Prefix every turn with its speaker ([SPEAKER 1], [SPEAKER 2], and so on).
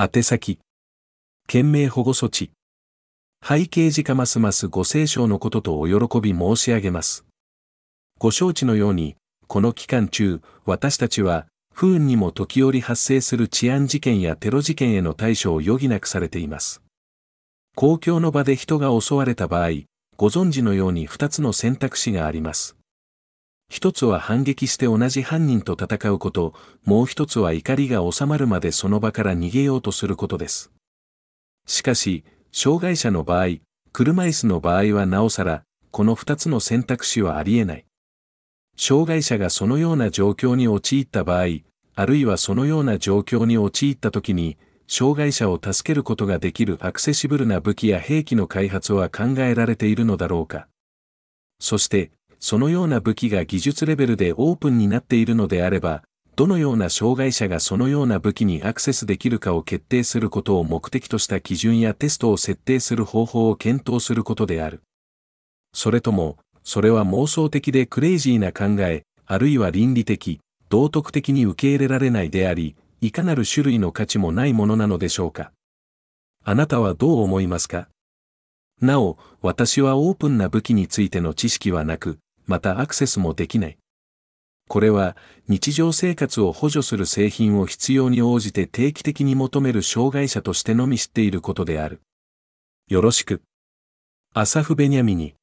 [SPEAKER 1] 宛先。県名保護措置。背景時かますますご清聴のこととお喜び申し上げます。ご承知のように、この期間中、私たちは、不運にも時折発生する治安事件やテロ事件への対処を余儀なくされています。公共の場で人が襲われた場合、ご存知のように二つの選択肢があります。一つは反撃して同じ犯人と戦うこと、もう一つは怒りが収まるまでその場から逃げようとすることです。しかし、障害者の場合、車椅子の場合はなおさら、この二つの選択肢はありえない。障害者がそのような状況に陥った場合、あるいはそのような状況に陥った時に、障害者を助けることができるアクセシブルな武器や兵器の開発は考えられているのだろうか。そして、そのような武器が技術レベルでオープンになっているのであれば、どのような障害者がそのような武器にアクセスできるかを決定することを目的とした基準やテストを設定する方法を検討することである。それとも、それは妄想的でクレイジーな考え、あるいは倫理的、道徳的に受け入れられないであり、いかなる種類の価値もないものなのでしょうか。あなたはどう思いますか？なお、私はオープンな武器についての知識はなく、またアクセスもできない。これは日常生活を補助する製品を必要に応じて定期的に求める障害者としてのみ知っていることである。よろしく。アサフ・ベニャミニ